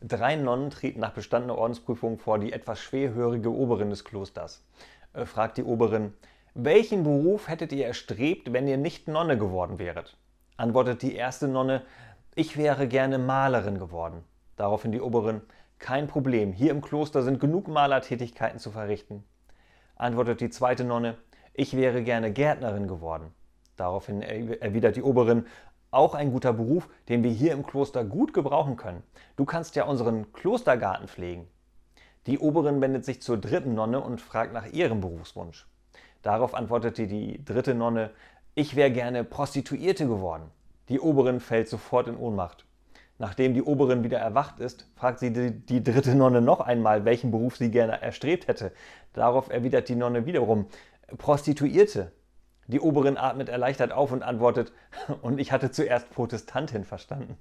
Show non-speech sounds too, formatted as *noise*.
Drei Nonnen treten nach bestandener Ordensprüfung vor die etwas schwerhörige Oberin des Klosters. Äh, fragt die Oberin, welchen Beruf hättet ihr erstrebt, wenn ihr nicht Nonne geworden wäret? Antwortet die erste Nonne, ich wäre gerne Malerin geworden. Daraufhin die Oberin, kein Problem, hier im Kloster sind genug Malertätigkeiten zu verrichten. Antwortet die zweite Nonne, ich wäre gerne Gärtnerin geworden. Daraufhin erwidert die Oberin, auch ein guter Beruf, den wir hier im Kloster gut gebrauchen können. Du kannst ja unseren Klostergarten pflegen. Die Oberin wendet sich zur dritten Nonne und fragt nach ihrem Berufswunsch. Darauf antwortete die dritte Nonne, ich wäre gerne Prostituierte geworden. Die Oberin fällt sofort in Ohnmacht. Nachdem die Oberin wieder erwacht ist, fragt sie die, die, dritte Nonne noch einmal, welchen Beruf sie gerne erstrebt hätte. Darauf erwidert die Nonne wiederum, Prostituierte. Die Oberin atmet erleichtert auf und antwortet, *laughs* und ich hatte zuerst Protestantin verstanden.